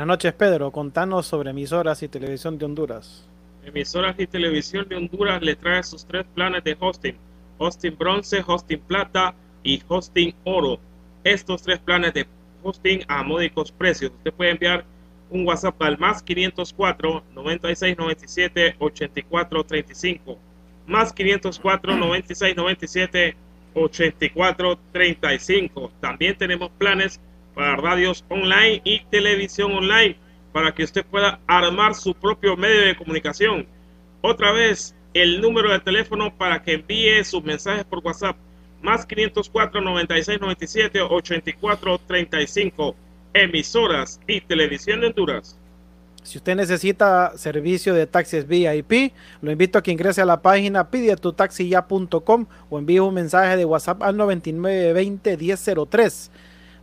Buenas noches, Pedro. Contanos sobre emisoras y televisión de Honduras. Emisoras y televisión de Honduras le trae sus tres planes de hosting: hosting bronce, hosting plata y hosting oro. Estos tres planes de hosting a módicos precios. Usted puede enviar un WhatsApp al más 504 96 97 84 35. Más 504 96 97 84 35. También tenemos planes para radios online y televisión online para que usted pueda armar su propio medio de comunicación. Otra vez, el número de teléfono para que envíe sus mensajes por WhatsApp, más 504 96 97 84 35, emisoras y televisión de Honduras. Si usted necesita servicio de taxis VIP, lo invito a que ingrese a la página pidiatutaxiya.com o envíe un mensaje de WhatsApp al 9920 1003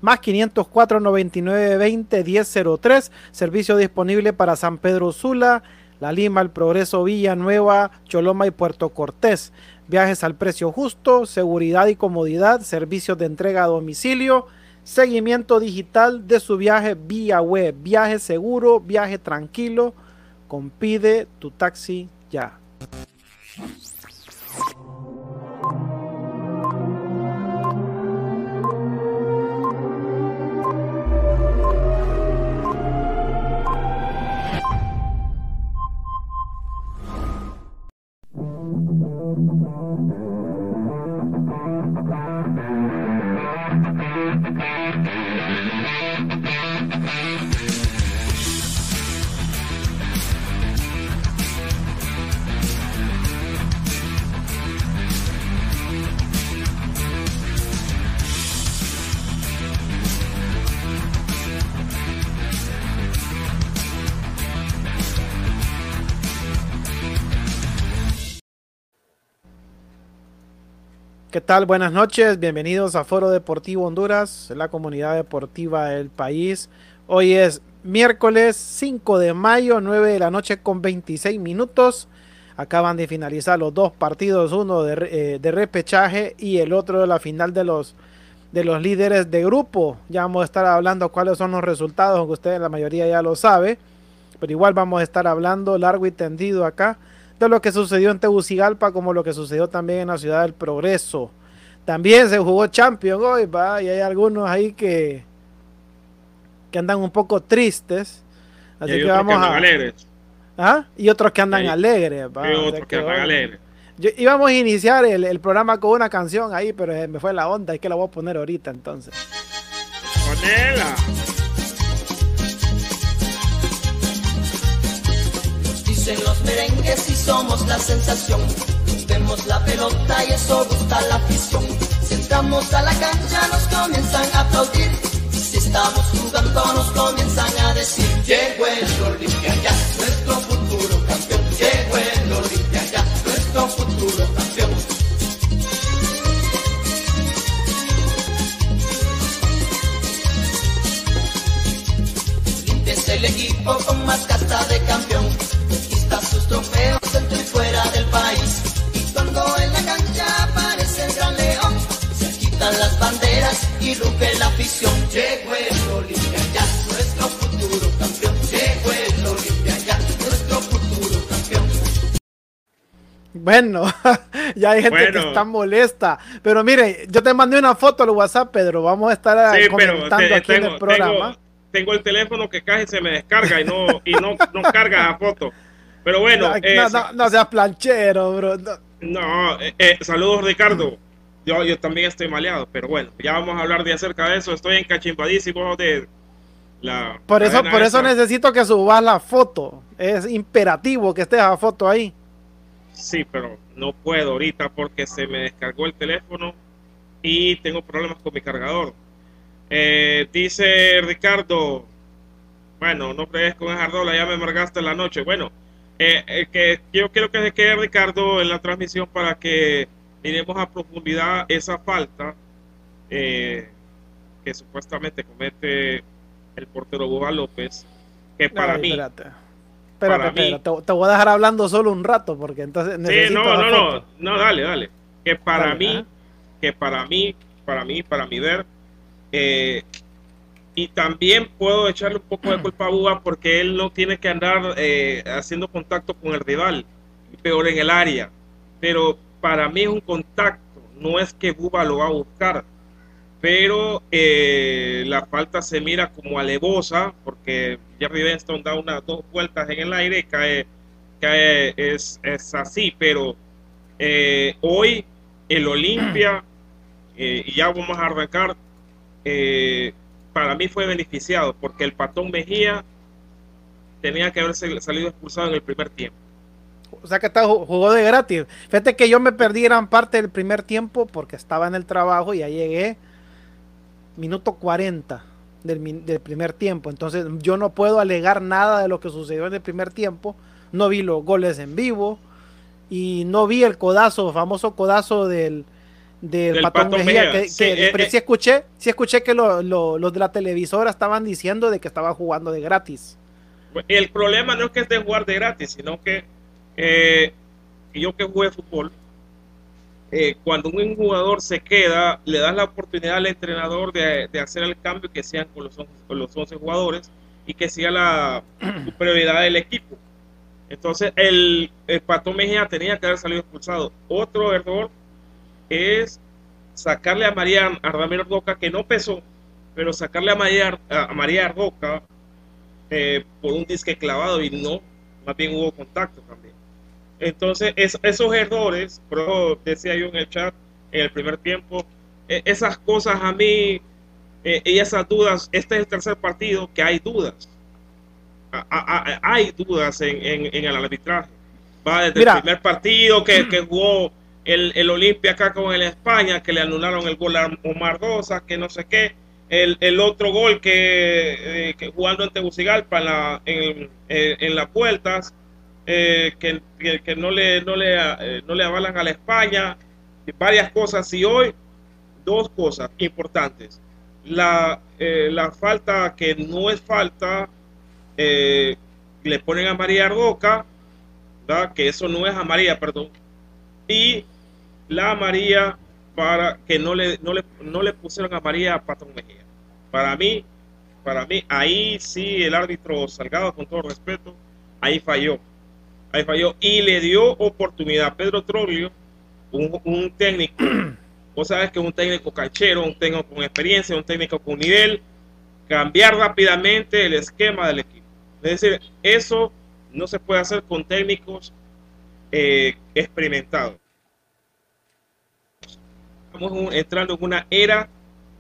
más 504 99 20 1003. Servicio disponible para San Pedro Sula, La Lima, El Progreso, Villanueva, Choloma y Puerto Cortés. Viajes al precio justo, seguridad y comodidad, servicios de entrega a domicilio, seguimiento digital de su viaje vía web, viaje seguro, viaje tranquilo. Compide tu taxi ya. Thank you. ¿Qué tal? Buenas noches, bienvenidos a Foro Deportivo Honduras, la comunidad deportiva del país. Hoy es miércoles 5 de mayo, 9 de la noche con 26 minutos. Acaban de finalizar los dos partidos, uno de, eh, de repechaje y el otro de la final de los, de los líderes de grupo. Ya vamos a estar hablando cuáles son los resultados, aunque ustedes la mayoría ya lo sabe. Pero igual vamos a estar hablando largo y tendido acá de lo que sucedió en Tegucigalpa como lo que sucedió también en la ciudad del Progreso. También se jugó Champions hoy, va, y hay algunos ahí que, que andan un poco tristes. Así que vamos a. Alegres. ¿Ah? Y otros que andan alegres. Va, y otros que, andan alegres. Yo, íbamos a iniciar el, el, programa con una canción ahí, pero me fue la onda, es que la voy a poner ahorita entonces. Ponela. En los merengues y somos la sensación. Vemos la pelota y eso gusta la afición. Si entramos a la cancha nos comienzan a aplaudir. Si estamos jugando nos comienzan a decir, llegó el Olimpia ya, nuestro futuro Bueno, ya hay gente bueno. que está molesta. Pero mire, yo te mandé una foto al WhatsApp, Pedro. Vamos a estar sí, comentando te, aquí tengo, en el programa. Tengo, tengo, el teléfono que casi se me descarga y no, y no, no carga la foto. Pero bueno. No, eh, no, no, seas planchero, bro. No, eh, eh, saludos, Ricardo. Yo, yo también estoy maleado, pero bueno, ya vamos a hablar de acerca de eso. Estoy encachimbadísimo de la. Por eso, por eso necesito que subas la foto. Es imperativo que estés la foto ahí. Sí, pero no puedo ahorita porque se me descargó el teléfono y tengo problemas con mi cargador. Eh, dice Ricardo, bueno, no fregues con esa rola, ya me amargaste la noche. Bueno, eh, eh, que yo quiero que se quede Ricardo en la transmisión para que miremos a profundidad esa falta eh, que supuestamente comete el portero Boba López, que para Ay, mí... Espérate, espérate, para mí- espérate. Te, te voy a dejar hablando solo un rato porque entonces Sí, necesito no, no, no, no, dale, dale. Que para Dale, mí, ajá. que para mí, para mí, para mi ver, eh, y también puedo echarle un poco de culpa a Buba porque él no tiene que andar eh, haciendo contacto con el rival, peor en el área. Pero para mí es un contacto, no es que Buba lo va a buscar. Pero eh, la falta se mira como alevosa porque Jerry Benston da unas dos vueltas en el aire y cae, cae es, es así. Pero eh, hoy el Olimpia, eh, y ya vamos a arrancar, eh, para mí fue beneficiado porque el patón Mejía tenía que haberse salido expulsado en el primer tiempo. O sea que está, jugó de gratis. Fíjate que yo me perdí gran parte del primer tiempo porque estaba en el trabajo y ya llegué minuto 40 del, min- del primer tiempo. Entonces yo no puedo alegar nada de lo que sucedió en el primer tiempo. No vi los goles en vivo y no vi el codazo, famoso codazo del, del, Del Patón, Patón Mejía. Mejía. que- Sí, que- eh, pero eh. sí escuché, sí escuché que lo- lo- los de la televisora estaban diciendo de que estaba jugando de gratis. El problema no es que esté jugar de gratis, sino que eh, yo que jugué fútbol, eh, cuando un jugador se queda, le das la oportunidad al entrenador de, de hacer el cambio que sean con los, 11 con los 11 jugadores y que siga la superioridad del equipo. Entonces, el, el Pato Mejía tenía que haber salido expulsado. Otro error es sacarle a María a Ramiro Roca, que no pesó, pero sacarle a María, a María Roca eh, por un disque clavado y no, más bien hubo contacto también. Entonces, es- esos errores, pero decía yo en el chat, en el primer tiempo, eh, esas cosas a mí eh, y esas dudas, este es el tercer partido que hay dudas. A- a- a- hay dudas en, en- en el arbitraje. Va desde Mira. el primer partido que, que jugó el, el Olimpia acá con el España, que le anularon el gol a Omar Rosa, que no sé qué. El, el otro gol que, eh, que jugando en Tegucigalpa en, la, en, en las vueltas, eh, que, que- no le, no le, eh, no le avalan a la España. varias cosas y hoy dos cosas importantes. La, eh, la falta que no es falta, eh, le ponen a María Roca, que eso no es a María, perdón, y la María para que no le, no le, no le pusieron a María Patrón Mejía. Para mí, para mí, ahí sí el árbitro Salgado, con todo respeto, ahí falló. Ahí falló. Y le dio oportunidad a Pedro Troglio, un, un técnico. Vos sabes que es un técnico canchero, un técnico con experiencia, un técnico con nivel, cambiar rápidamente el esquema del equipo. Es decir, eso no se puede hacer con técnicos eh, experimentados. Estamos entrando en una era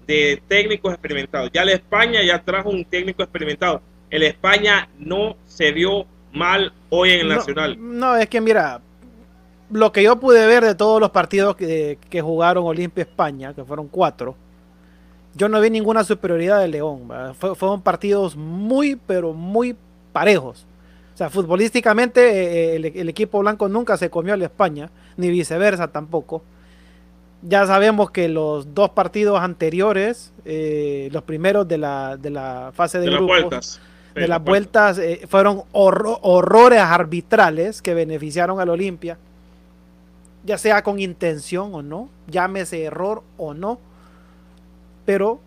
de técnicos experimentados. Ya la España ya trajo un técnico experimentado. El España no se vio mal hoy en el Nacional. No, es que mira, lo que yo pude ver de todos los partidos que, jugaron Olimpia España, que fueron cuatro, yo no vi ninguna superioridad de León. fueron partidos muy, pero muy parejos. O sea, futbolísticamente eh, el, el, equipo blanco nunca se comió a la España, ni viceversa tampoco. Ya sabemos que los dos partidos anteriores, eh, los primeros de la, de la fase de, de grupos, las vueltas, de, las vueltas, eh, fueron horrores arbitrales que beneficiaron al Olimpia, ya sea con intención o no, llámese error o no, pero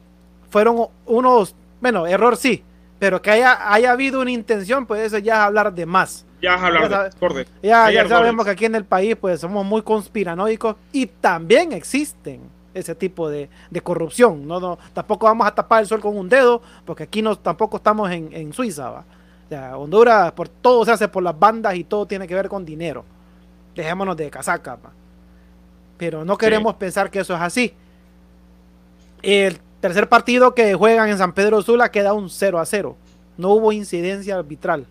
fueron unos, bueno, error sí, pero que haya, haya habido una intención, pues eso ya es hablar de más. Ya es hablar de Ya, ya sabemos que aquí en el país pues somos muy conspiranoicos y también existen ese tipo de, corrupción. ¿no? No, tampoco vamos a tapar el sol con un dedo, porque aquí no, tampoco estamos en, Suiza. ¿va? Honduras, por todo se hace por las bandas y todo tiene que ver con dinero. Dejémonos de casaca. Pero no queremos pensar que eso es así. El Tercer partido que juegan en San Pedro Sula queda un 0 a 0. No hubo incidencia arbitral.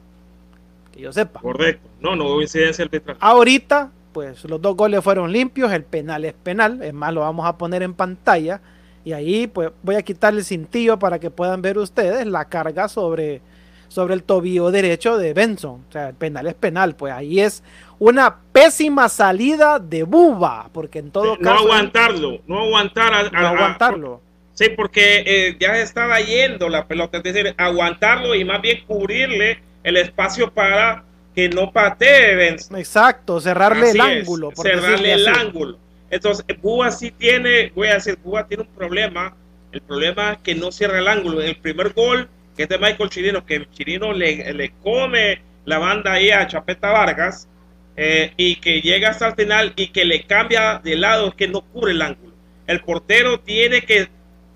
Que yo sepa. Correcto. No, no hubo incidencia arbitral. Ahorita, pues los dos goles fueron limpios. El penal es penal. Es más, lo vamos a poner en pantalla. Y ahí, pues voy a quitar el cintillo para que puedan ver ustedes la carga sobre, sobre el tobillo derecho de Benson. O sea, el penal es penal. Pues ahí es una pésima salida de Buba. Porque en todo no caso. Aguantarlo, no aguantar a, no aguantarlo. Sí, porque eh, ya estaba yendo la pelota, es decir, aguantarlo y más bien cubrirle el espacio para que no patee Exacto, cerrarle el ángulo. cerrarle el ángulo. Entonces, Búa sí tiene, voy a decir, Búa tiene un problema. El problema es que no cierra el ángulo. En el primer gol, que es de Michael Chirino, que Chirino le, le come la banda ahí a Chapeta Vargas eh, y que llega hasta el final y que le cambia de lado, es que no cubre el ángulo. El portero tiene que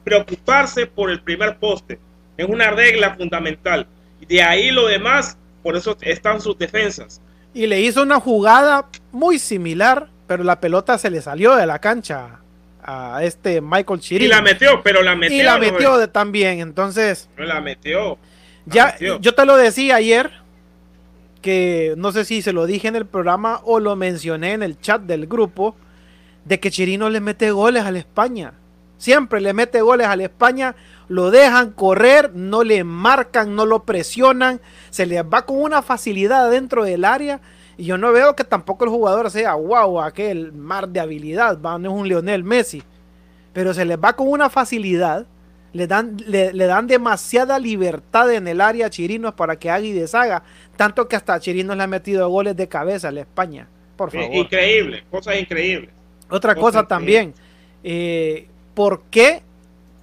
preocuparse por el primer poste. Es una regla fundamental. De ahí lo demás, por eso están sus defensas. Y le hizo una jugada muy similar, pero la pelota se le salió de la cancha a este Michael Chirino. Y la metió, pero la metió. Y la metió también, entonces. la metió. ya, yo te lo decía ayer, que no sé si se lo dije en el programa o lo mencioné en el chat del grupo, de que Chirino le mete goles a la España. Siempre le mete goles a la España, lo dejan correr, no le marcan, no lo presionan, se les va con una facilidad dentro del área. Y yo no veo que tampoco el jugador sea wow, aquel mar de habilidad, no es un Lionel Messi. Pero se les va con una facilidad, le dan, le, dan demasiada libertad en el área a Chirinos para que haga y deshaga. Tanto que hasta Chirinos le ha metido goles de cabeza a la España. Por favor. Increíble, cosas increíbles. Otra cosa también. Eh, ¿Por qué?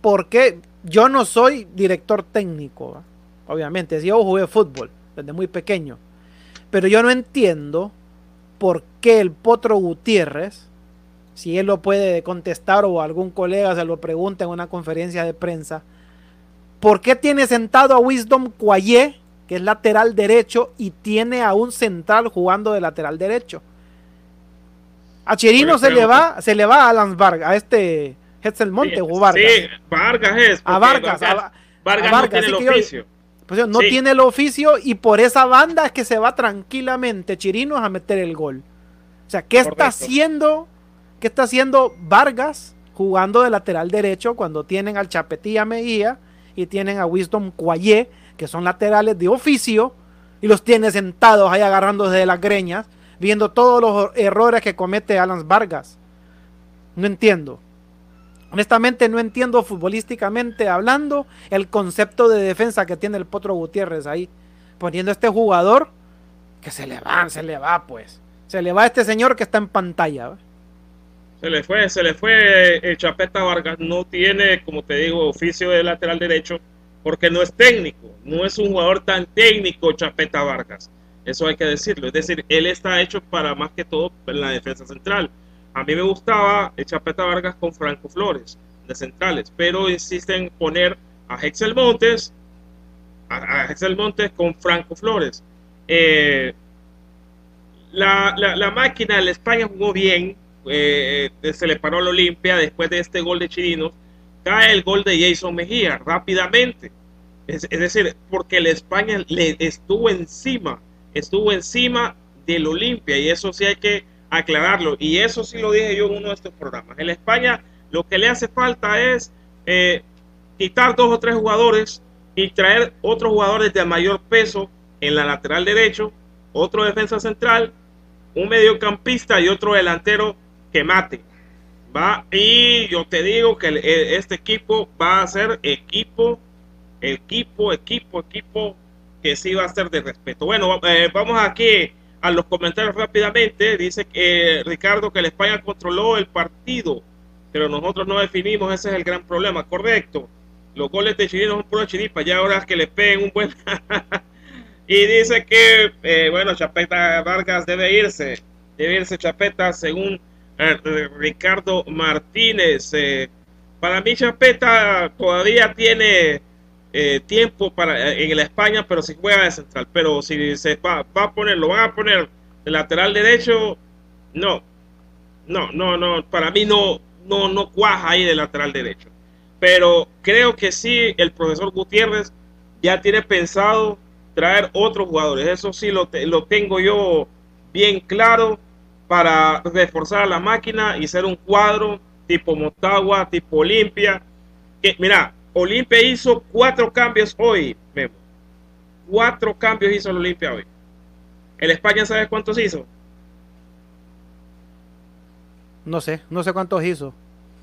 Porque yo no soy director técnico, obviamente. Yo jugué fútbol desde muy pequeño. Pero yo no entiendo por qué el Potro Gutiérrez, si él lo puede contestar o algún colega se lo pregunta en una conferencia de prensa, ¿por qué tiene sentado a Wisdom Cuayé, que es lateral derecho, y tiene a un central jugando de lateral derecho? A Chirino se le va, se le va a Landsberg, a este el Monte o Vargas. Sí, Vargas es. A Vargas. Vargas, no tiene el oficio. pues, no tiene el oficio y por esa banda es que se va tranquilamente Chirinos a meter el gol. O sea, ¿qué está haciendo? ¿Qué está haciendo Vargas jugando de lateral derecho cuando tienen al Chapetilla Mejía y tienen a Wisdom Cuayé, que son laterales de oficio, y los tiene sentados ahí agarrándose de las greñas, viendo todos los errores que comete Alan Vargas? No entiendo. Honestamente no entiendo futbolísticamente hablando el concepto de defensa que tiene el Potro Gutiérrez ahí. Poniendo a este jugador que se le va, se le va pues. Se le va a este señor que está en pantalla. Se le fue, se le fue el Chapeta Vargas. No tiene, como te digo, oficio de lateral derecho porque no es técnico. No es un jugador tan técnico Chapeta Vargas. Eso hay que decirlo. Es decir, él está hecho para más que todo en la defensa central. A mí me gustaba el Chapeta Vargas con Franco Flores de centrales, pero insisten en poner a Hexel Montes, a, Hexel Montes con Franco Flores. Eh, la, la, máquina de España jugó bien, eh, se le paró la Olimpia después de este gol de Chirinos, cae el gol de Jason Mejía rápidamente. Es, es decir, porque el España le estuvo encima, estuvo encima del Olimpia y eso sí hay que aclararlo. Y eso sí lo dije yo en uno de estos programas. En España lo que le hace falta es eh, quitar dos o tres jugadores y traer otros jugadores de mayor peso en la lateral derecho, otro defensa central, un mediocampista y otro delantero que mate. Va, y yo te digo que e, este equipo va a ser equipo, equipo, equipo, equipo que sí va a ser de respeto. Bueno, eh, vamos aquí a los comentarios rápidamente. Dice que Ricardo que la España controló el partido, pero nosotros no definimos, ese es el gran problema. Correcto. Los goles de Chile son puro chiripa, ya ahora que le peguen un buen. y dice que, eh, bueno, Chapeta Vargas debe irse, debe irse Chapeta según eh, Ricardo Martínez. Eh, para mí Chapeta todavía tiene eh, tiempo para en la España, pero si juega de central. Pero si se va, a poner, lo van a poner de lateral derecho, no, no, no, no, para mí no, no, no cuaja ahí de lateral derecho. Pero creo que sí, el profesor Gutiérrez ya tiene pensado traer otros jugadores. Eso sí lo, lo tengo yo bien claro para reforzar la máquina y ser un cuadro tipo Motagua, tipo Olimpia. Que, mira, Olimpia hizo cuatro cambios hoy, Memo. Cuatro cambios hizo el Olimpia hoy. ¿El España sabes cuántos hizo? No sé, no sé cuántos hizo.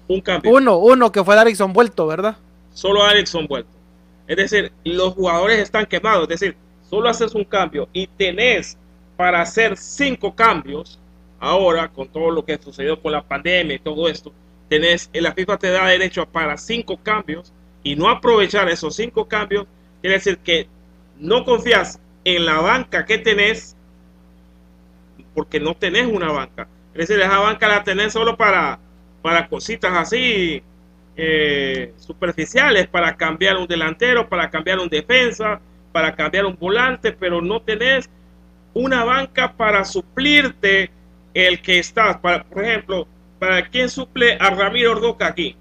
Un cambio. Uno, uno que fue Erickson vuelto, ¿verdad? Solo Erickson vuelto. Es decir, los jugadores están quemados. Es decir, solo haces un cambio y tenés para hacer cinco cambios. Ahora, con todo lo que sucedió con la pandemia y todo esto, tenés, la FIFA te da derecho para cinco cambios y no aprovechar esos cinco cambios, quiere decir que no confías en la banca que tenés porque no tenés una banca. Es decir, esa banca la tenés solo para, para cositas así eh, superficiales, para cambiar un delantero, para cambiar un defensa, para cambiar un volante, pero no tenés una banca para suplirte el que estás. Para, por ejemplo, ¿para quién suple a Ramiro Ordoca aquí?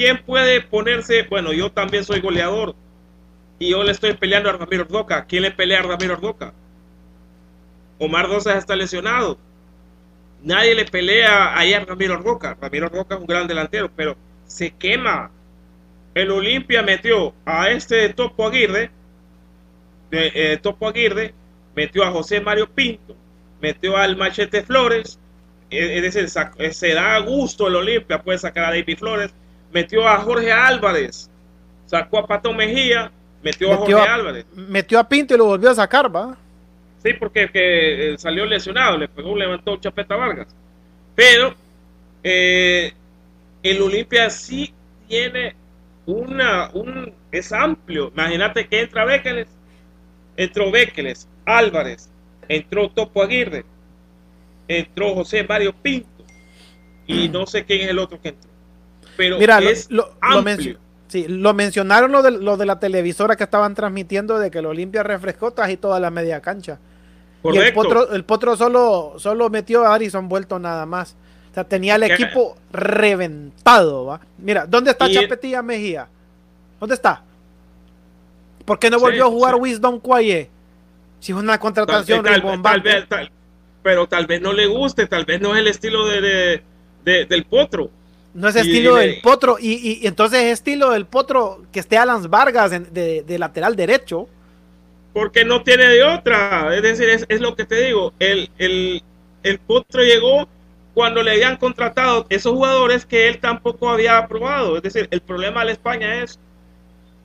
¿Quién puede ponerse? Bueno, yo también soy goleador y yo le estoy peleando a Ramiro Ordoca. ¿Quién le pelea a Ramiro Ordoca? Omar Dosas está lesionado. Nadie le pelea ahí a Ramiro Ordoca. Ramiro Ordoca es un gran delantero, pero se quema. El Olimpia metió a este Topo Aguirre, de, eh, Topo Aguirre, metió a José Mario Pinto, metió al Machete Flores, es decir, se da gusto el Olimpia, puede sacar a David Flores, metió a Jorge Álvarez, sacó a Pato Mejía, metió, a Jorge Álvarez. Metió a Pinto y lo volvió a sacar, ¿va? Sí, porque que, eh, salió lesionado, le pegó, levantó Chapeta Vargas. Pero eh, el Olimpia sí tiene una, un, es amplio. Imagínate que entra Béqueles, entró Béqueles, Álvarez, entró Topo Aguirre, entró José Mario Pinto y no sé quién es el otro que entró pero Mira, lo, sí, lo mencionaron lo de, lo de la televisora que estaban transmitiendo de que el Olimpia refrescó y toda la media cancha. Y el potro, el potro solo, solo metió a Arison vuelto nada más. O sea, tenía el equipo reventado, ¿va? Mira, ¿dónde está Chapetilla Mejía? ¿Dónde está? ¿Por qué no volvió a jugar Wisdom Quaye? Si es una contratación pero tal vez no le guste, tal vez no es el estilo de, del potro. No es estilo del potro. Y, entonces es estilo del potro que esté Alan Vargas de, lateral derecho. Porque no tiene de otra. Es decir, es, lo que te digo. El, el, potro llegó cuando le habían contratado esos jugadores que él tampoco había aprobado. Es decir, el problema de la España es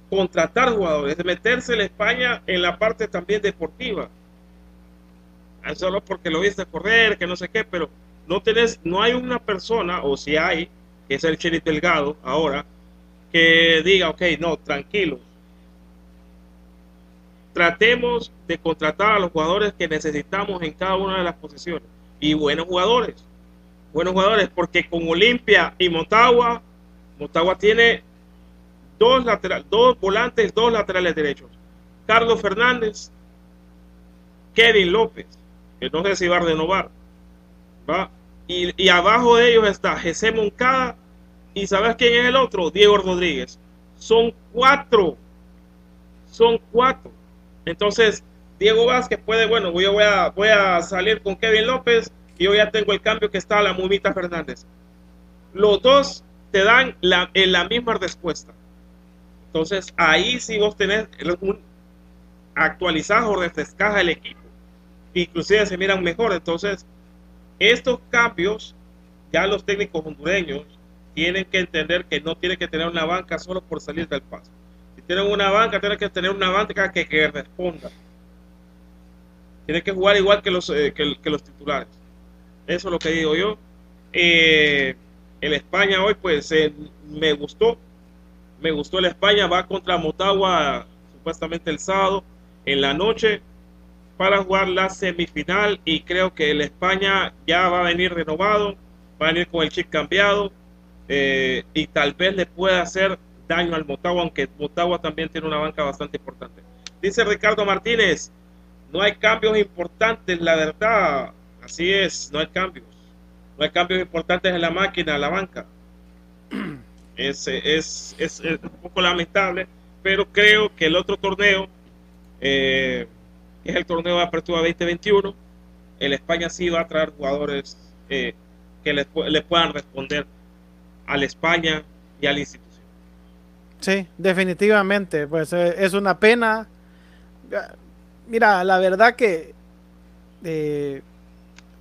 contratar jugadores, meterse la España en la parte también deportiva. Solo porque lo viste correr, que no sé qué, pero no tenés, no hay una persona, o si hay, que es el Chile Delgado ahora, que diga, ok, no, tranquilos. Tratemos de contratar a los jugadores que necesitamos en cada una de las posiciones. Y buenos jugadores. Buenos jugadores, porque con Olimpia y Motagua, Motagua tiene dos, lateral, dos volantes, dos laterales derechos. Carlos Fernández, Kevin López, que no sé si va a renovar. ¿va? Y, abajo de ellos está José Moncada. ¿Y sabes quién es el otro? Diego Rodríguez. Son cuatro. Son cuatro. Entonces, Diego Vázquez puede, bueno, yo voy a, voy a salir con Kevin López y yo ya tengo el cambio que está la Mumita Fernández. Los dos te dan la, en la misma respuesta. Entonces, ahí sí vos tenés o refrescado el equipo. Inclusive se miran mejor. Entonces, estos cambios, ya los técnicos hondureños tienen que entender que no tienen que tener una banca solo por salir del paso. Si tienen una banca, tienen que tener una banca que, que responda. Tienen que jugar igual que los, eh, que, los titulares. Eso es lo que digo yo. Eh, el España hoy, pues eh, me gustó. Me gustó el España. Va contra Motagua supuestamente el sábado en la noche para jugar la semifinal y creo que el España ya va a venir renovado, va a venir con el chip cambiado eh, y tal vez le pueda hacer daño al Motagua, aunque Motagua también tiene una banca bastante importante. Dice Ricardo Martínez, no hay cambios importantes, la verdad, así es, no hay cambios, no hay cambios importantes en la máquina, en la banca. Es, es, es, es un poco lamentable, pero creo que el otro torneo eh, es el torneo de apertura 2021, el España sí va a traer jugadores eh, que le, puedan responder a la España y a la institución. Sí, definitivamente, pues eh, es una pena. Mira, la verdad que eh,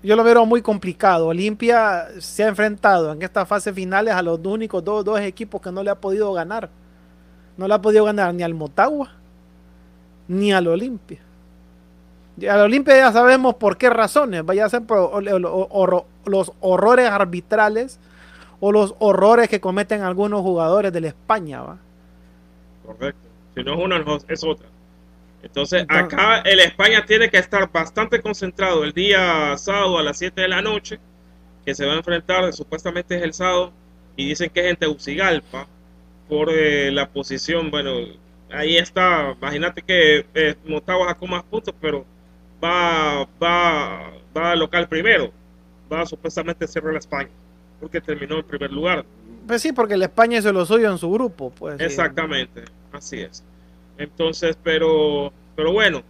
yo lo veo muy complicado. Olimpia se ha enfrentado en esta fase finales a los únicos dos, dos equipos que no le ha podido ganar. No le ha podido ganar ni al Motagua ni al Olimpia. A la Olimpia ya sabemos por qué razones, vaya a ser por los horrores arbitrales o los horrores que cometen algunos jugadores de la España. ¿va? Correcto. Si no es una, es otra. Entonces, acá el España tiene que estar bastante concentrado el día sábado a las 7 de la noche, que se va a enfrentar, supuestamente es el sábado, y dicen que es en Tegucigalpa, por eh, la posición, bueno, ahí está, imagínate que eh, Motagua sacó más puntos, pero va, va, va local primero, va supuestamente cerrar la España, porque terminó en primer lugar. Pues sí, porque la España se lo suyo en su grupo, pues. Exactamente, así es. Entonces, pero, pero bueno,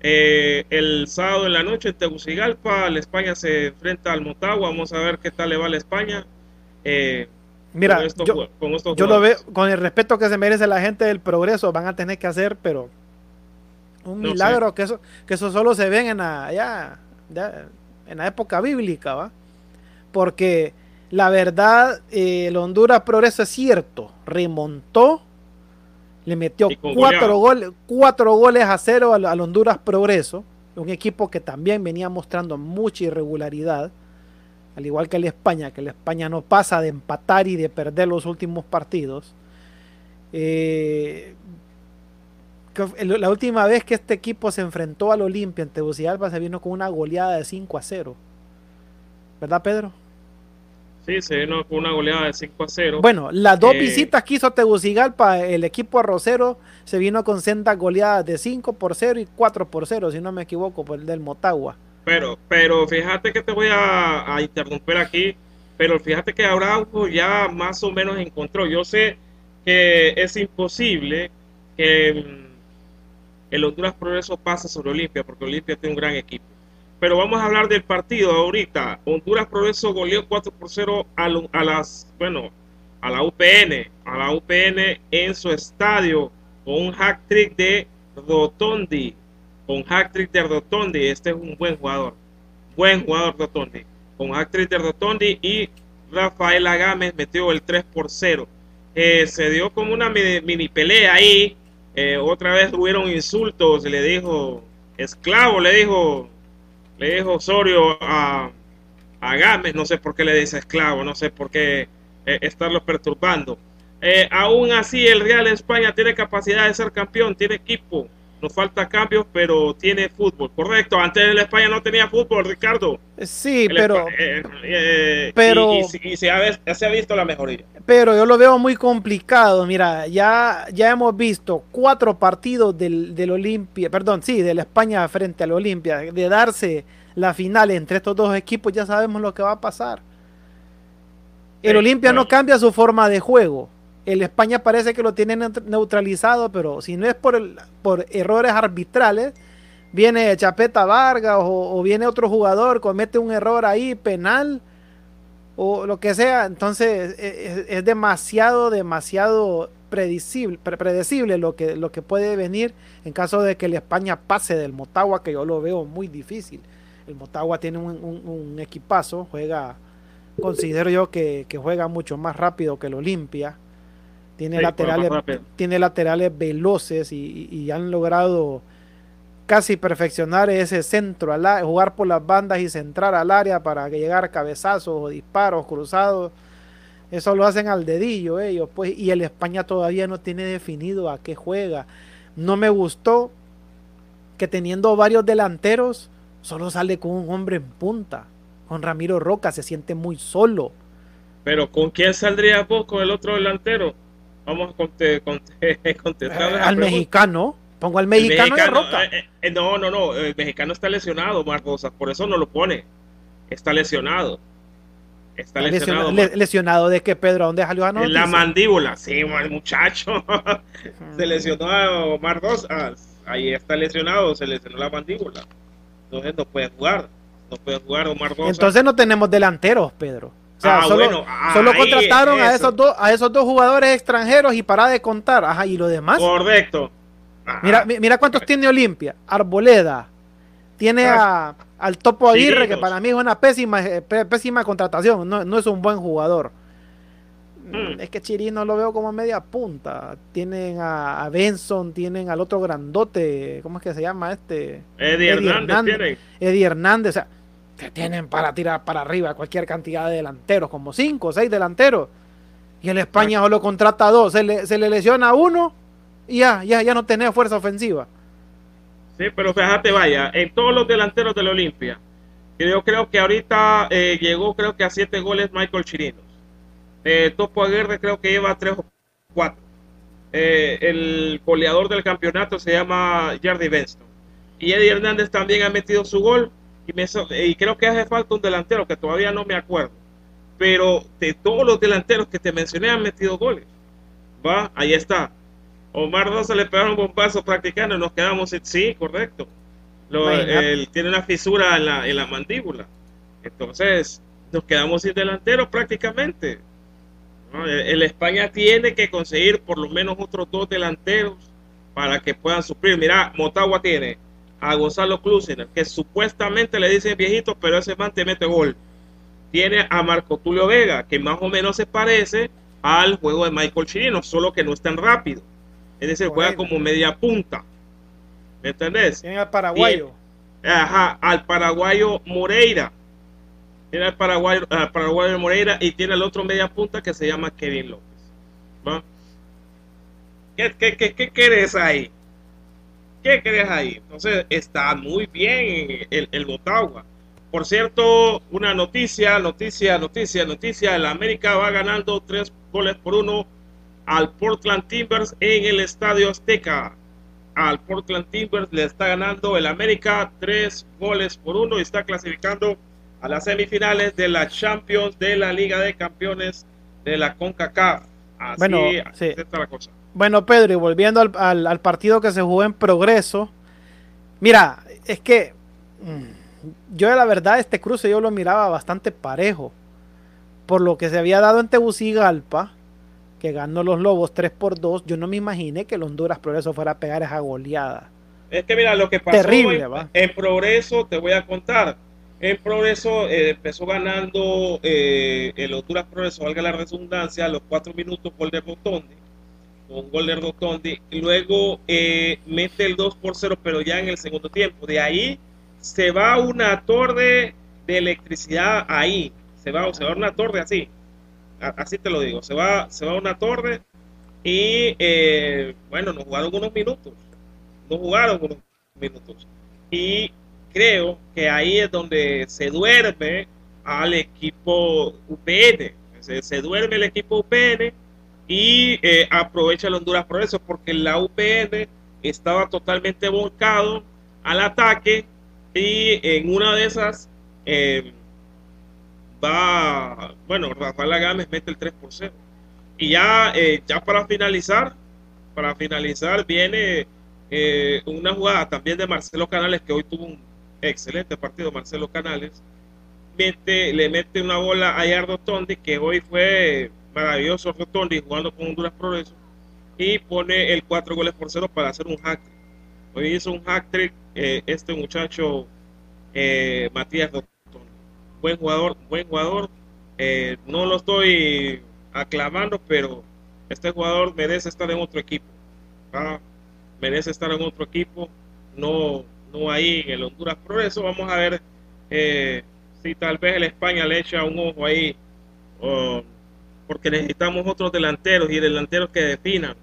eh, el sábado en la noche en Tegucigalpa, la España se enfrenta al Motagua, vamos a ver qué tal le va a la España. Eh, Mira, yo, yo lo veo con el respeto que se merece la gente del progreso, van a tener que hacer, pero un milagro que eso, que eso solo se ven en la, ya, en la época bíblica, ¿va? Porque la verdad, eh, el Honduras Progreso es cierto, remontó, le metió cuatro goles, cuatro goles a cero al, al, Honduras Progreso, un equipo que también venía mostrando mucha irregularidad, al igual que el España, que el España no pasa de empatar y de perder los últimos partidos. Eh, la última vez que este equipo se enfrentó al Olimpia en Tegucigalpa se vino con una goleada de 5 a 0. ¿Verdad, Pedro? Sí, se vino con una goleada de 5 a 0. Bueno, las dos eh, visitas que hizo Tegucigalpa, el equipo arrocero se vino con sendas goleadas de 5 por 0 y 4 por 0, si no me equivoco, por el del Motagua. Pero, pero fíjate que te voy a, a interrumpir aquí, pero fíjate que Araujo ya más o menos encontró. Yo sé que es imposible que el Honduras Progreso pasa sobre Olimpia, porque Olimpia tiene un gran equipo. Pero vamos a hablar del partido ahorita. Honduras Progreso goleó 4 por 0 a, las, bueno, a la UPN, a la UPN en su estadio, con un hack trick de Rotondi, con hack trick de Rotondi. Este es un buen jugador, buen jugador Rotondi. con actriz de Rotondi y Rafaela Gámez metió el 3 por 0. Eh, se dio como una mini, pelea ahí. Eh, otra vez hubieron insultos. Le dijo esclavo, le dijo, le dijo Osorio a, a Gámez. No sé por qué le dice esclavo, no sé por qué eh, estarlo perturbando. aún así, el Real España tiene capacidad de ser campeón, tiene equipo nos falta cambios, pero tiene fútbol, correcto. Antes el España no tenía fútbol, Ricardo. Sí, pero. Eh, eh, pero. Y, se, ha, se, ha, visto la mejoría. Pero yo lo veo muy complicado. Mira, ya, ya hemos visto cuatro partidos del, del Olimpia, perdón, sí, del España frente al Olimpia. De darse la final entre estos dos equipos, ya sabemos lo que va a pasar. El Olimpia no cambia su forma de juego el España parece que lo tiene neutralizado, pero si no es por, por errores arbitrales, viene Chapeta Vargas o, viene otro jugador, comete un error ahí penal o lo que sea, entonces e, e, es, demasiado, demasiado predecible, lo, que, lo que puede venir en caso de que el España pase del Motagua, que yo lo veo muy difícil. El Motagua tiene un, equipazo, juega, considero yo que, que, juega mucho más rápido que el Olimpia tiene, laterales, tiene laterales veloces y, han logrado casi perfeccionar ese centro, al, jugar por las bandas y centrar al área para llegar cabezazos o disparos cruzados. Eso lo hacen al dedillo ellos, pues, y el España todavía no tiene definido a qué juega. No me gustó que teniendo varios delanteros, solo sale con un hombre en punta. Con Ramiro Roca se siente muy solo. Pero ¿con quién saldría vos con el otro delantero? Vamos a contestar. al mexicano. Pongo al mexicano, Roca. Eh, eh, no, no, no. El mexicano está lesionado, Marcos. Por eso no lo pone. Está lesionado. Está lesionado. ¿Lesionado de qué, Pedro? ¿Dónde salió a En la mandíbula. Sí, muchacho. se lesionó a Omar Ahí está lesionado. Se lesionó la mandíbula. Entonces no puede jugar. No puede jugar Omar Entonces no tenemos delanteros, Pedro. O sea, ah, solo, solo contrataron a esos dos a esos dos jugadores extranjeros y para de contar. Ajá, y lo demás. Correcto. Mira, mira cuántos tiene Olimpia. Arboleda. Tiene a, al Topo Aguirre, que para mí es una pésima, eh, pésima contratación. No, es un buen jugador. Mm. Es que Chirino lo veo como media punta. Tienen a, Benson, tienen al otro grandote. ¿Cómo es que se llama este? Eddie, Hernández. Eddie Hernández. O sea, que tienen para tirar para arriba cualquier cantidad de delanteros, como cinco o seis delanteros. Y el España solo contrata a dos, se le, se le lesiona a uno y ya, ya, ya no tenés fuerza ofensiva. Sí, pero fíjate, vaya, en todos los delanteros de la Olimpia, yo creo que ahorita eh, llegó creo que a siete goles Michael Chirinos. Eh, Topo Aguirre creo que lleva tres o cuatro. Eh, el goleador del campeonato se llama Jardy Benston. Y Eddie Hernández también ha metido su gol y, creo que hace falta un delantero que todavía no me acuerdo. Pero de todos los delanteros que te mencioné han metido goles. Va, ahí está. Omar Rosa le pegaron un bombazo practicando y nos quedamos. Sí, correcto. él tiene una fisura en la, en la mandíbula. Entonces, nos quedamos sin delantero prácticamente. El, España tiene que conseguir por lo menos otros dos delanteros para que puedan suplir. Mira, Motagua tiene a Gonzalo Klusiner, que supuestamente le dicen viejito, pero ese man te mete gol. Tiene a Marco Tulio Vega, que más o menos se parece al juego de Michael Chirino, solo que no es tan rápido. Es decir, juega como media punta. ¿Me entendés? Tiene al paraguayo. ajá, al paraguayo Moreira. Tiene al paraguayo, al paraguayo Moreira y tiene al otro media punta que se llama Kevin López. ¿Va? ¿Qué, qué, qué, qué querés ahí? ¿Qué crees ahí? Entonces está muy bien el, el Botagua. Por cierto, una noticia, noticia, noticia, noticia. El América va ganando tres goles por uno al Portland Timbers en el Estadio Azteca. Al Portland Timbers le está ganando el América tres goles por uno y está clasificando a las semifinales de la Champions de la Liga de Campeones de la CONCACAF. Así, bueno, está la cosa. Bueno, Pedro, y volviendo al, partido que se jugó en progreso, mira, es que mm, yo la verdad este cruce yo lo miraba bastante parejo. Por lo que se había dado en Tegucigalpa, que ganó los Lobos 3 por 2, yo no me imaginé que el Honduras Progreso fuera a pegar esa goleada. Es que mira, lo que pasó Terrible, en, en, Progreso, te voy a contar. En Progreso eh, empezó ganando eh, el Honduras Progreso, valga la redundancia, a los cuatro minutos gol de Rotondi, con gol de Rotondi. Luego eh, mete el 2 por 0, pero ya en el segundo tiempo. De ahí se va una torre de electricidad ahí. Se va, se va una torre así. así te lo digo. Se va, se va una torre y bueno, nos jugaron unos minutos. Nos jugaron unos minutos. Y creo que ahí es donde se duerme al equipo UPN. Se, duerme el equipo UPN y eh, aprovecha el Honduras Progreso porque la UPN estaba totalmente volcado al ataque y en una de esas eh, va, bueno, Rafael Agames mete el 3 por 0. Y ya, eh, ya para finalizar, para finalizar viene una jugada también de Marcelo Canales que hoy tuvo un excelente partido Marcelo Canales, mete, le mete una bola a Yardo Tondi, que hoy fue maravilloso Tondi jugando con Honduras Progreso, y pone el 4 goles por 0 para hacer un hack. Hoy hizo un hack trick eh, este muchacho eh, Matías Rotondi. Buen jugador, buen jugador. Eh, no lo estoy aclamando, pero este jugador merece estar en otro equipo. Merece estar en otro equipo. No, no ahí en el Honduras Progreso. Vamos a ver si tal vez el España le echa un ojo ahí, porque necesitamos otros delanteros y delanteros que definan.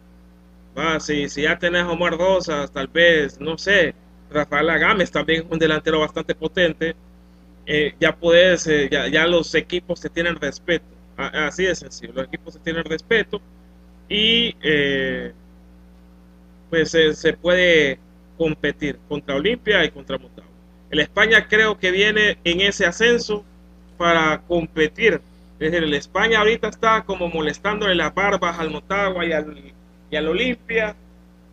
Si, si ya tenés a Omar Rosas, tal vez, no sé, Rafael Agames también es un delantero bastante potente. Eh, ya puedes, eh, ya, ya, los equipos se tienen respeto. así de sencillo, los equipos se tienen respeto y pues se puede competir contra Olimpia y contra Motagua. El España creo que viene en ese ascenso para competir. Es decir, el España ahorita está como molestándole las barbas al Motagua y al, y al Olimpia.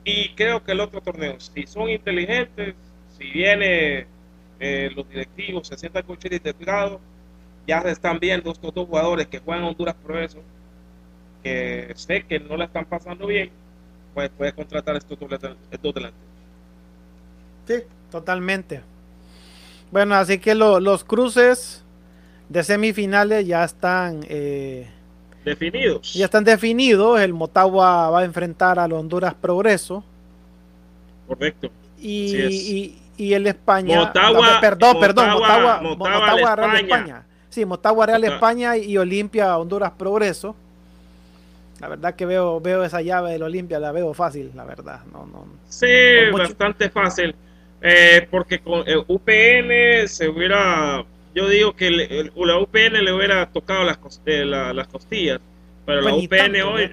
Y creo que el otro torneo, si son inteligentes, si viene eh, los directivos, se sientan con Chile integrado, ya se están viendo estos dos jugadores que juegan Honduras Progreso, que sé que no la están pasando bien, pues puede contratar estos dos, estos delanteros. Sí, totalmente. Bueno, así que los cruces de semifinales ya están eh, definidos. Ya están definidos. El Motagua va a enfrentar al Honduras Progreso. Correcto. Y, y, el España. Motagua, perdón, perdón. Motagua, Motagua, Real España. Sí, Motagua Real España y Olimpia Honduras Progreso. La verdad que veo, veo esa llave del Olimpia, la veo fácil, la verdad. No, no, sí, bastante fácil. Eh, porque con el UPN se hubiera, yo digo que la UPN le hubiera tocado las, eh, las costillas, pero la UPN hoy,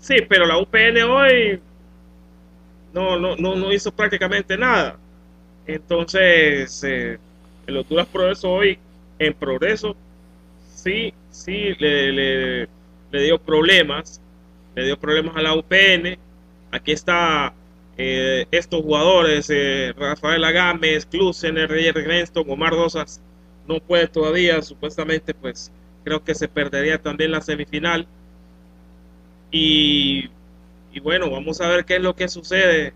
sí, pero la UPN hoy no, no, no, hizo prácticamente nada. Entonces, eh, el Honduras Progreso hoy, en progreso, sí, sí, le, le, le dio problemas, le dio problemas a la UPN. Aquí está eh, estos jugadores, eh, Rafael Agames, Klusen, Reyes Grenston, Omar Rosas, no puede todavía, supuestamente, pues creo que se perdería también la semifinal. Y, bueno, vamos a ver qué es lo que sucede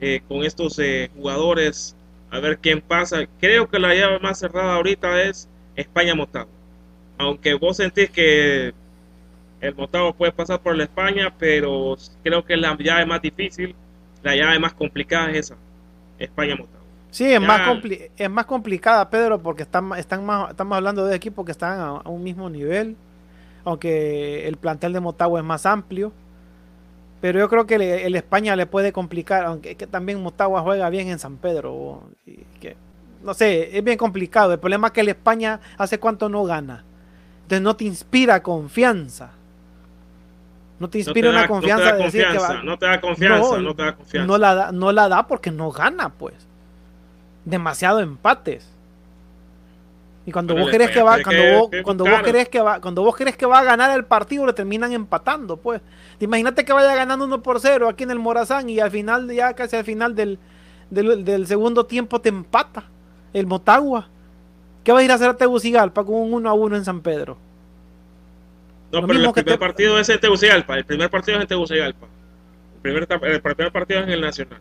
eh, con estos jugadores, a ver quién pasa. Creo que la llave más cerrada ahorita es España-Motagua. Aunque vos sentís que el Motagua puede pasar por la España, pero creo que la llave más difícil la llave más complicada es esa, España-Motagua. Sí, es, más es más complicada, Pedro, porque están, están más, estamos hablando de equipos que están a, un mismo nivel, aunque el plantel de Motagua es más amplio. Pero yo creo que el España le puede complicar, aunque que también Motagua juega bien en San Pedro. que, no sé, es bien complicado. El problema es que el España hace cuánto no gana. Entonces no te inspira confianza. No te inspira una confianza de decir que va... No te da confianza, no, te da confianza. No la, da, no la da porque no gana, pues. Demasiado empates. Y cuando vos crees que va, cuando vos, cuando vos crees que va, cuando vos crees que va a ganar el partido, le terminan empatando, pues. Imagínate que vaya ganando uno por cero aquí en el Morazán y al final, ya casi al final del, del, segundo tiempo te empata el Motagua. ¿Qué va a ir a hacer a Tegucigalpa con un 1 a 1 en San Pedro? No, pero el primer partido es en Tegucigalpa. El primer partido es en Tegucigalpa. El primer, el primer partido es en el Nacional.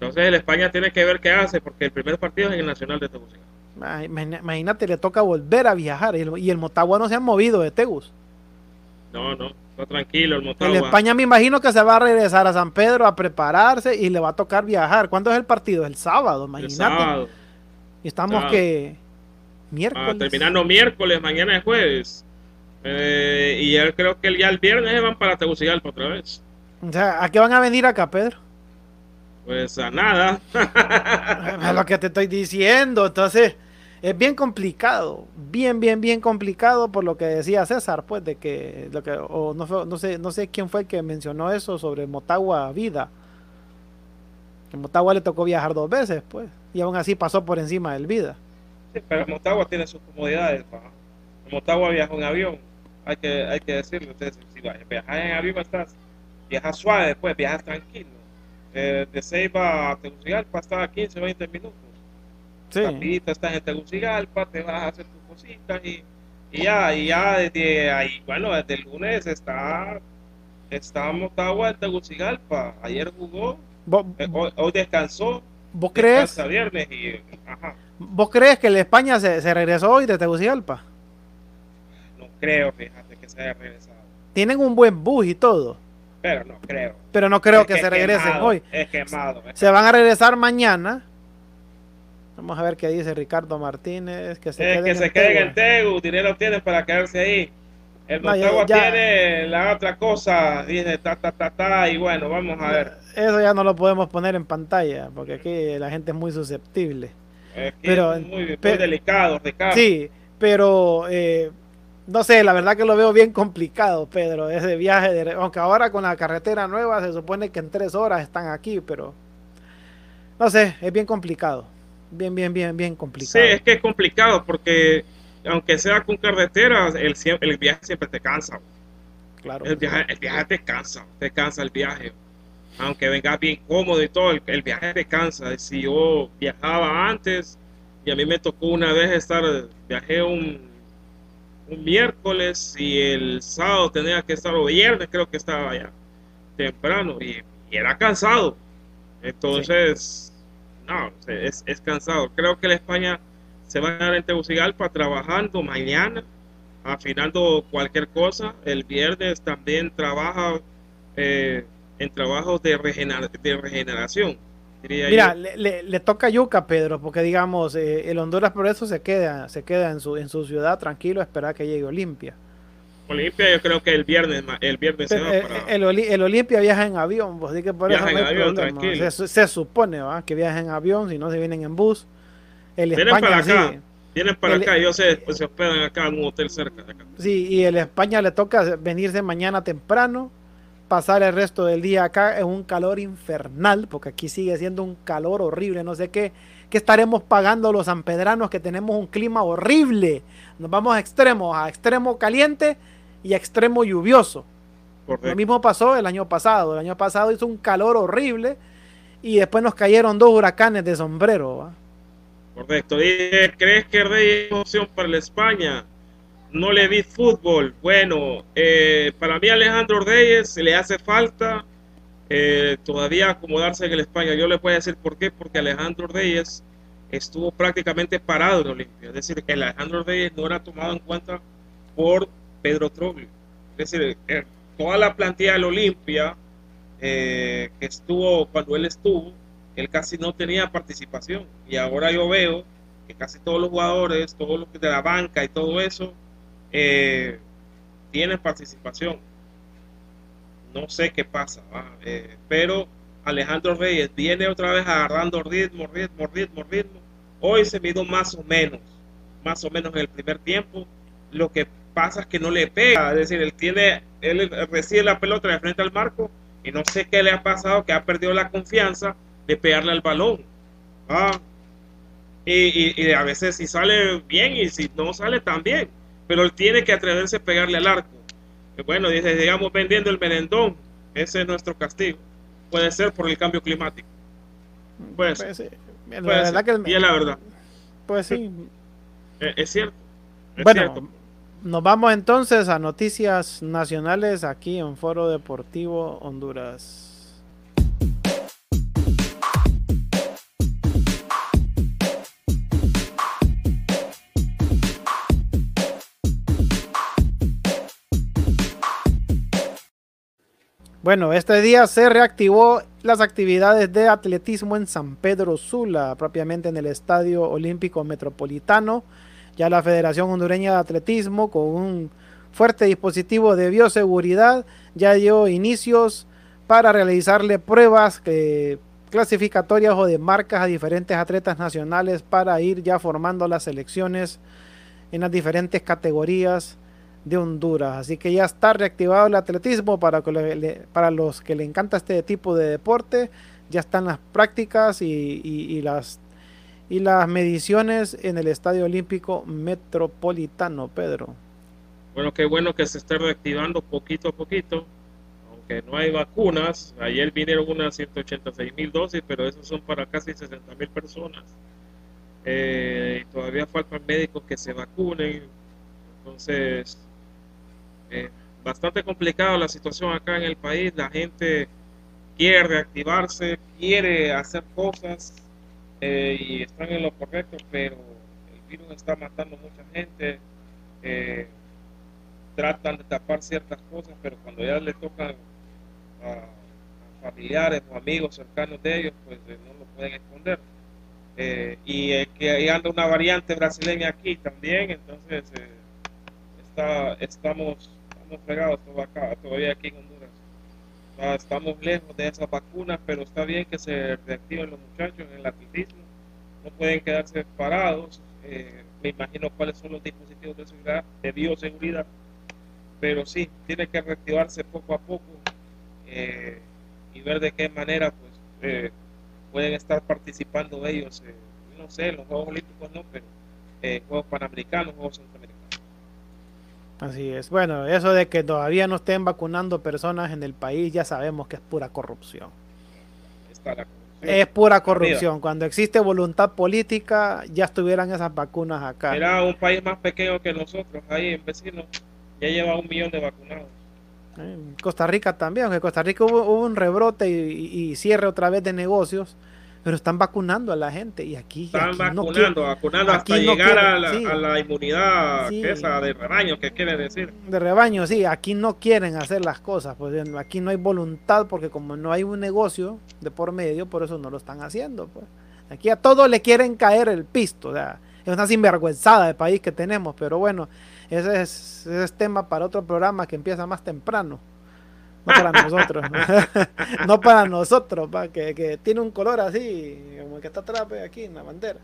Entonces el España tiene que ver qué hace porque el primer partido es en el Nacional de Tegucigalpa. Imagínate, le toca volver a viajar y el, y el Motagua no se ha movido de Tegus. No, no, está tranquilo el Motagua. En España me imagino que se va a regresar a San Pedro a prepararse y le va a tocar viajar. ¿Cuándo es el partido? El sábado, imagínate. El sábado. Y estamos que miércoles. terminando miércoles, mañana es jueves. Eh, y yo creo que ya el viernes van para Tegucigalpa otra vez. O sea, ¿a qué van a venir acá, Pedro? Pues a nada. es lo que te estoy diciendo. Entonces, es bien complicado. Bien, bien, bien complicado por lo que decía César, pues, de que, lo que o no, no, sé, no sé quién fue el que mencionó eso sobre Motagua Vida. Que Motagua le tocó viajar dos veces, pues. Y aún así pasó por encima del Vida. Sí, pero Motagua tiene sus comodidades. Motagua viajó en avión hay que, hay que decirlo. Ustedes, si viajas en avión, estás, viajas suave después, viajas tranquilo. Eh, de Ceiba a Tegucigalpa estás a 15, 20 minutos. Sí. Rapidito estás en Tegucigalpa, te vas a hacer tus cositas y, y ya, y ya desde ahí, bueno, desde el lunes está, está Motagua en Tegucigalpa. Ayer jugó, eh, hoy, descansó. ¿Vos crees? Viernes y, ajá. ¿Vos crees que el España se, se regresó hoy de Tegucigalpa? creo, fíjate, que se haya regresado. Tienen un buen bus y todo. Pero no creo. Pero no creo que, se regresen hoy. Es quemado. se van a regresar mañana. Vamos a ver qué dice Ricardo Martínez. Que se es que se queden en Tegu. Dinero tienen para quedarse ahí. El Motagua tiene la otra cosa. Dice ta, ta, ta, ta. Y bueno, vamos a ver. Eso ya no lo podemos poner en pantalla. Porque aquí la gente es muy susceptible. pero, es muy, delicado, Ricardo. Sí, pero eh, no sé, la verdad que lo veo bien complicado, Pedro, ese viaje, de, aunque ahora con la carretera nueva se supone que en tres horas están aquí, pero no sé, es bien complicado, bien, bien, bien, bien complicado. Sí, es que es complicado porque aunque sea con carretera, el, el viaje siempre te cansa. Claro. El viaje, el viaje te cansa, te cansa el viaje. Aunque venga bien cómodo y todo, el, el viaje te cansa. Si yo viajaba antes y a mí me tocó una vez estar, viajé un un miércoles y el sábado tenía que estar, o viernes creo que estaba ya temprano y, era cansado. Entonces, no, es, es, cansado. Creo que la España se va a quedar en Tegucigalpa trabajando mañana, afinando cualquier cosa. El viernes también trabaja eh, en trabajos de, de regeneración Mira, le, le, toca yuca, Pedro, porque digamos, eh, el Honduras por eso se queda, se queda en su, en su ciudad tranquilo a esperar que llegue Olimpia. Olimpia yo creo que el viernes, el viernes se va eh, para... el, el, Olimpia viaja en avión, pues, así que por eso Se, supone ¿va? que viaja en avión, si no se vienen en bus. El vienen España, para acá, vienen para acá, yo sé, pues se hospedan acá en un hotel cerca de acá. Sí, y el España le toca venirse mañana temprano pasar el resto del día acá en un calor infernal, porque aquí sigue siendo un calor horrible, no sé qué, qué estaremos pagando los sanpedranos que tenemos un clima horrible. Nos vamos a extremos, a extremo caliente y a extremo lluvioso. Lo mismo pasó el año pasado. El año pasado hizo un calor horrible y después nos cayeron dos huracanes de sombrero. Correcto. ¿Crees que Rey es opción para la España? No le vi fútbol. Bueno, eh, para mí Alejandro Reyes le hace falta eh, todavía acomodarse en el España. Yo le voy a decir por qué, porque Alejandro Reyes estuvo prácticamente parado en Olimpia. Es decir, que Alejandro Reyes no era tomado en cuenta por Pedro Troglio. Es decir, eh, toda la plantilla del Olimpia que estuvo cuando él estuvo, él casi no tenía participación. Y ahora yo veo que casi todos los jugadores, todos los de la banca y todo eso, eh, tiene participación. No sé qué pasa, eh, pero Alejandro Reyes viene otra vez agarrando ritmo, ritmo, ritmo, ritmo. Hoy se midió más o menos, más o menos en el primer tiempo. Lo que pasa es que no le pega, es decir, él tiene, él recibe la pelota de frente al marco y no sé qué le ha pasado, que ha perdido la confianza de pegarle al balón. Y, a veces si sale bien y si no sale también pero él tiene que atreverse a pegarle al arco. Bueno, dice, digamos, vendiendo el merendón, ese es nuestro castigo. Puede ser por el cambio climático. Puede ser. Pues y es la verdad. Pues sí. Es, cierto. bueno, nos vamos entonces a noticias nacionales aquí en Foro Deportivo Honduras. Bueno, este día se reactivó las actividades de atletismo en San Pedro Sula, propiamente en el Estadio Olímpico Metropolitano. Ya la Federación Hondureña de Atletismo, con un fuerte dispositivo de bioseguridad, ya dio inicios para realizarle pruebas eh, clasificatorias o de marcas a diferentes atletas nacionales para ir ya formando las selecciones en las diferentes categorías de Honduras. Así que ya está reactivado el atletismo para, para los que le encanta este tipo de deporte. Ya están las prácticas y, las, y las mediciones en el Estadio Olímpico Metropolitano, Pedro. Bueno, qué bueno que se esté reactivando poquito a poquito, aunque no hay vacunas. Ayer vinieron unas 186 mil dosis, pero esos son para casi 60 mil personas. Eh, y todavía faltan médicos que se vacunen. Entonces, eh, bastante complicada la situación acá en el país. La gente quiere reactivarse, quiere hacer cosas eh, y están en lo correcto, pero el virus está matando mucha gente. Eh, tratan de tapar ciertas cosas, pero cuando ya le tocan a, familiares o amigos cercanos de ellos, pues no lo pueden esconder. y que ahí anda una variante brasileña aquí también, entonces está, estamos estamos fregados todavía aquí en Honduras. estamos lejos de esas vacunas, pero está bien que se reactiven los muchachos en el atletismo. No pueden quedarse parados. Eh, me imagino cuáles son los dispositivos de seguridad, de bioseguridad. Pero sí, tiene que reactivarse poco a poco eh, y ver de qué manera pues eh, pueden estar participando ellos. no sé, los Juegos Olímpicos no, pero Juegos Panamericanos, Juegos Centroamericanos. Así es. Bueno, eso de que todavía no estén vacunando personas en el país, ya sabemos que es pura corrupción. Es pura corrupción. Cuando existe voluntad política, ya estuvieran esas vacunas acá. Era un país más pequeño que nosotros, ahí en vecino, ya lleva un millón de vacunados. Costa Rica también, aunque Costa Rica hubo, un rebrote y, y, cierre otra vez de negocios, pero están vacunando a la gente y aquí están vacunando, vacunando hasta llegar a, la, inmunidad esa de rebaño, ¿qué quiere decir? De rebaño, sí, aquí no quieren hacer las cosas, pues aquí no hay voluntad porque como no hay un negocio de por medio, por eso no lo están haciendo, pues. Aquí a todos le quieren caer el pisto, o sea, es una sinvergüenzada de país que tenemos, pero bueno, ese es, ese es tema para otro programa que empieza más temprano no para nosotros, no, para nosotros, que, tiene un color así, como el que está atrás aquí en la bandera.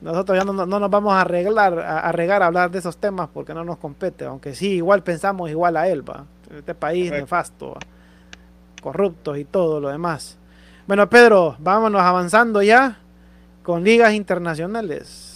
Nosotros ya no, nos vamos a arreglar, a, regar a hablar de esos temas porque no nos compete, aunque sí, igual pensamos igual a él, ¿va? este país nefasto, corruptos y todo lo demás. Bueno, Pedro, vámonos avanzando ya con ligas internacionales.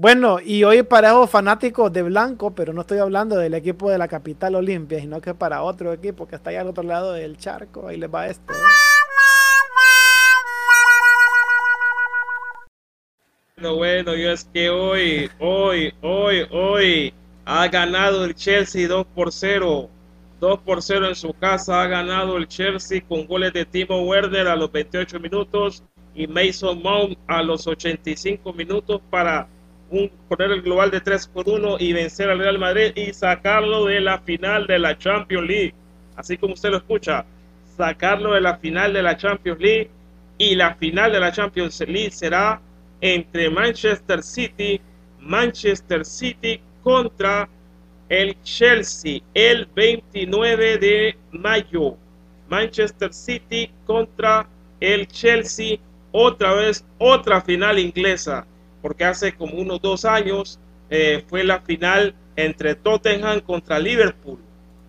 Bueno, y hoy para esos fanáticos de blanco, pero no estoy hablando del equipo de la capital Olimpia, sino que para otro equipo que está allá al otro lado del charco, ahí les va esto. Bueno, bueno, yo es que hoy, hoy, hoy, hoy ha ganado el Chelsea 2 por 0. 2 por 0 en su casa ha ganado el Chelsea con goles de Timo Werner a los 28 minutos y Mason Mount a los 85 minutos para poner el global de 3 por 1 y vencer al Real Madrid y sacarlo de la final de la Champions League. Así como usted lo escucha, sacarlo de la final de la Champions League y la final de la Champions League será entre Manchester City, Manchester City contra el Chelsea el 29 de mayo. Manchester City contra el Chelsea, otra vez otra final inglesa porque hace como unos dos años eh, fue la final entre Tottenham contra Liverpool.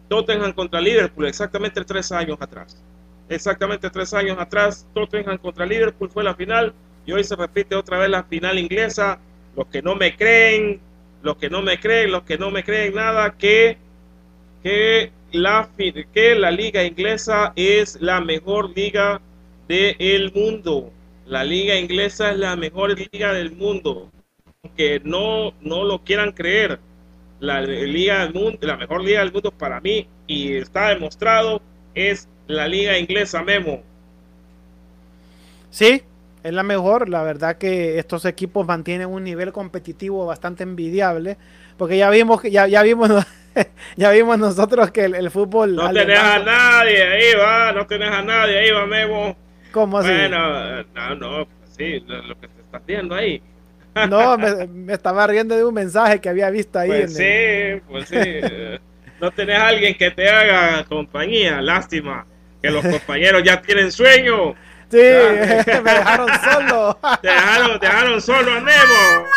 Tottenham contra Liverpool, exactamente tres años atrás. Exactamente tres años atrás, Tottenham contra Liverpool fue la final y hoy se repite otra vez la final inglesa. Los que no me creen, los que no me creen, los que no me creen nada, que, que, la, que la liga inglesa es la mejor liga del mundo la liga inglesa es la mejor liga del mundo. Aunque no, no lo quieran creer, la liga del mundo, la mejor liga del mundo para mí, y está demostrado, es la liga inglesa, Memo. Sí, es la mejor. La verdad que estos equipos mantienen un nivel competitivo bastante envidiable. Porque ya vimos que ya, ya vimos ya vimos nosotros que el, fútbol. No tenés a nadie ahí, va, no tenés a nadie ahí, va, Memo. ¿Cómo así? Bueno, no, no, pues sí, lo, que te estás viendo ahí. No, me, estaba riendo de un mensaje que había visto ahí. Pues sí, pues sí. no tenés a alguien que te haga compañía, lástima, que los compañeros ya tienen sueño. Sí, me dejaron solo. Te dejaron, dejaron solo a Memo.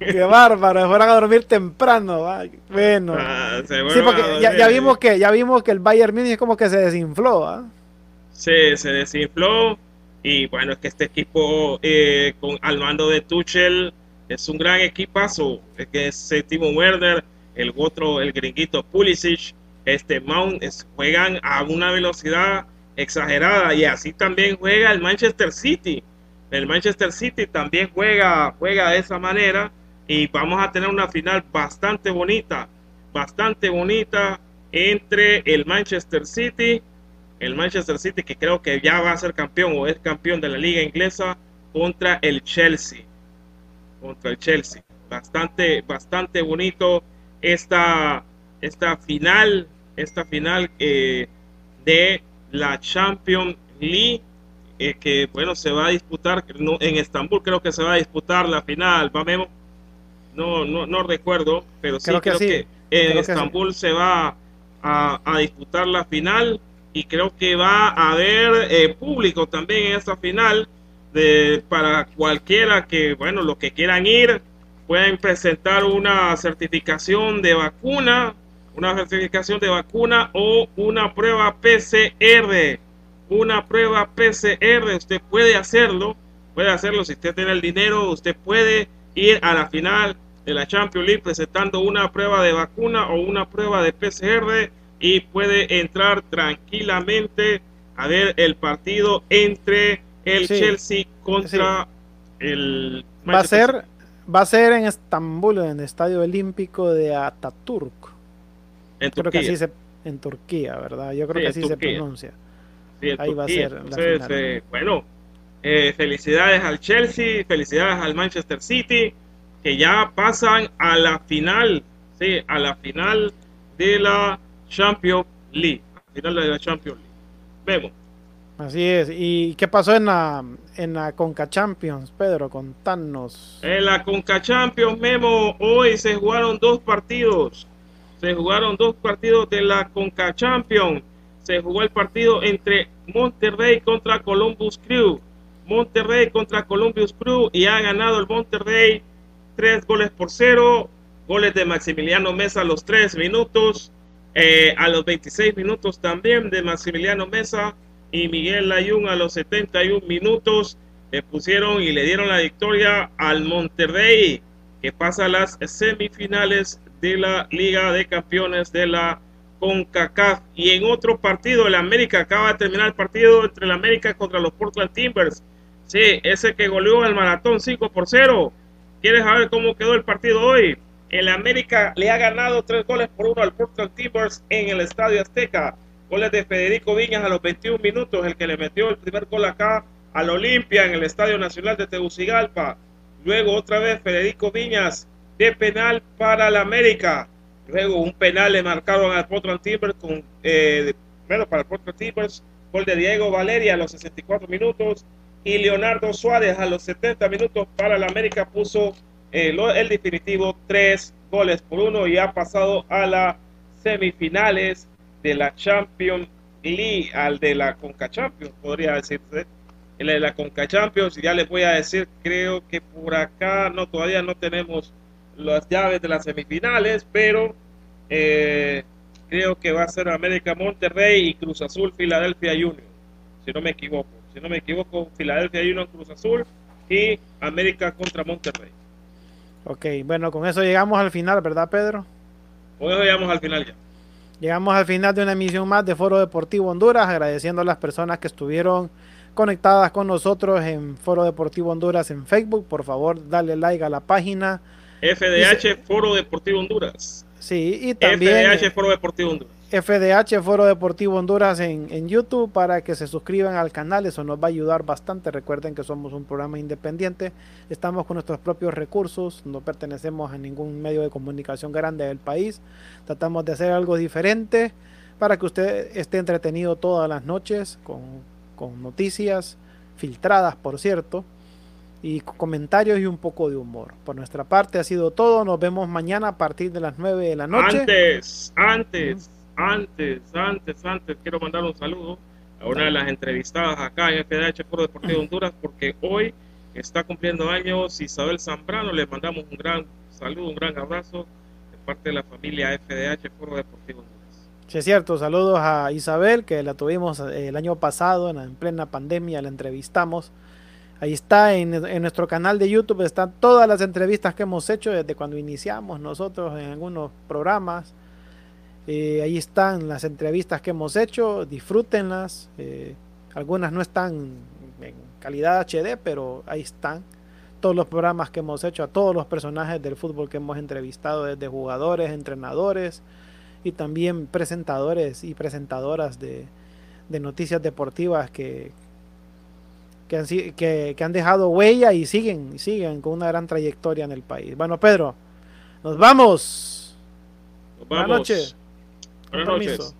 Qué bárbaro, fueron a dormir temprano. Bueno. Ah, sí, porque ya, vimos que ya vimos que el Bayern Munich como que se desinfló. ¿ah? Sí, se desinfló. Y bueno, es que este equipo eh, con al mando de Tuchel es un gran equipazo. Es que es Timo Werner, el otro, el gringuito Pulisic, este Mount, juegan a una velocidad exagerada. Y así también juega el Manchester City. El Manchester City también juega, juega de esa manera y vamos a tener una final bastante bonita, bastante bonita entre el Manchester City, el Manchester City que creo que ya va a ser campeón o es campeón de la liga inglesa contra el Chelsea, contra el Chelsea. Bastante, bastante bonito esta, esta final, esta final eh, de la Champions League eh, que bueno, se va a disputar en Estambul, creo que se va a disputar la final, vamos, no, no, no recuerdo, pero sí creo, que, en Estambul se va a, a, disputar la final y creo que va a haber eh, público también en esa final de, para cualquiera que, bueno, los que quieran ir, pueden presentar una certificación de vacuna, una certificación de vacuna o una prueba PCR una prueba PCR, usted puede hacerlo, puede hacerlo si usted tiene el dinero, usted puede ir a la final de la Champions League presentando una prueba de vacuna o una prueba de PCR y puede entrar tranquilamente a ver el partido entre el Chelsea contra el va a ser va a ser en Estambul en el Estadio Olímpico de Ataturk en Turquía. en Turquía verdad yo creo que así se pronuncia. Ahí va a ser. Entonces, eh, bueno, eh, felicidades al Chelsea, felicidades al Manchester City, que ya pasan a la final, sí, a la final de la Champions League. final de la Champions League. Vemos. Así es. ¿Y qué pasó en la, en la Conca Champions, Pedro? Contanos. En la Conca Champions, Memo, hoy se jugaron dos partidos. Se jugaron dos partidos de la Conca Champions se jugó el partido entre Monterrey contra Columbus Crew. Monterrey contra Columbus Crew y ha ganado el Monterrey tres goles por cero. Goles de Maximiliano Mesa a los tres minutos. Eh, a los 26 minutos también de Maximiliano Mesa y Miguel Layún a los 71 minutos. Le pusieron y le dieron la victoria al Monterrey que pasa a las semifinales de la Liga de Campeones de la con CACAF. Y en otro partido, el América acaba de terminar el partido entre el América contra los Portland Timbers. Sí, ese que goleó al maratón 5 por 0. ¿Quieres saber cómo quedó el partido hoy? El América le ha ganado tres goles por uno al Portland Timbers en el Estadio Azteca. Goles de Federico Viñas a los 21 minutos, el que le metió el primer gol acá al Olimpia en el Estadio Nacional de Tegucigalpa. Luego otra vez Federico Viñas de penal para el América. Luego un penal le marcaron al Portland Timbers con, eh, para el Portland Timbers, gol de Diego Valeria a los 64 minutos y Leonardo Suárez a los 70 minutos para el América puso eh, el definitivo tres goles por uno y ha pasado a las semifinales de la Champions League, al de la Conca Champions, podría decirse. El de la Conca Champions, ya les voy a decir, creo que por acá no todavía no tenemos las llaves de las semifinales, pero eh, creo que va a ser América Monterrey y Cruz Azul Filadelfia Junior, si no me equivoco. Si no me equivoco, Filadelfia Junior Cruz Azul y América contra Monterrey. Ok, bueno, con eso llegamos al final, ¿verdad, Pedro? Con eso llegamos al final ya. Llegamos al final de una emisión más de Foro Deportivo Honduras, agradeciendo a las personas que estuvieron conectadas con nosotros en Foro Deportivo Honduras en Facebook. Por favor, dale like a la página FDH Foro Deportivo Honduras. Sí, y también. FDH Foro Deportivo Honduras. FDH, Foro Deportivo Honduras en, en, YouTube para que se suscriban al canal, eso nos va a ayudar bastante. Recuerden que somos un programa independiente, estamos con nuestros propios recursos, no pertenecemos a ningún medio de comunicación grande del país, tratamos de hacer algo diferente para que usted esté entretenido todas las noches con, con noticias filtradas, por cierto, y comentarios y un poco de humor. Por nuestra parte ha sido todo. Nos vemos mañana a partir de las 9 de la noche. Antes, antes, antes, antes, antes, quiero mandar un saludo a una de las entrevistadas acá en FDH Foro Deportivo Honduras, porque hoy está cumpliendo años Isabel Zambrano. Le mandamos un gran saludo, un gran abrazo de parte de la familia FDH Foro Deportivo Honduras. Sí, es cierto. Saludos a Isabel, que la tuvimos el año pasado, en plena pandemia, la entrevistamos. Ahí está en, en, nuestro canal de YouTube, están todas las entrevistas que hemos hecho desde cuando iniciamos nosotros en algunos programas. Eh, ahí están las entrevistas que hemos hecho, disfrútenlas. Eh, algunas no están en calidad HD, pero ahí están todos los programas que hemos hecho, a todos los personajes del fútbol que hemos entrevistado, desde jugadores, entrenadores y también presentadores y presentadoras de, de noticias deportivas que, que han, que, que han dejado huella y siguen, siguen con una gran trayectoria en el país. Bueno, Pedro, nos vamos. Nos vamos. Buenas noches. Permiso.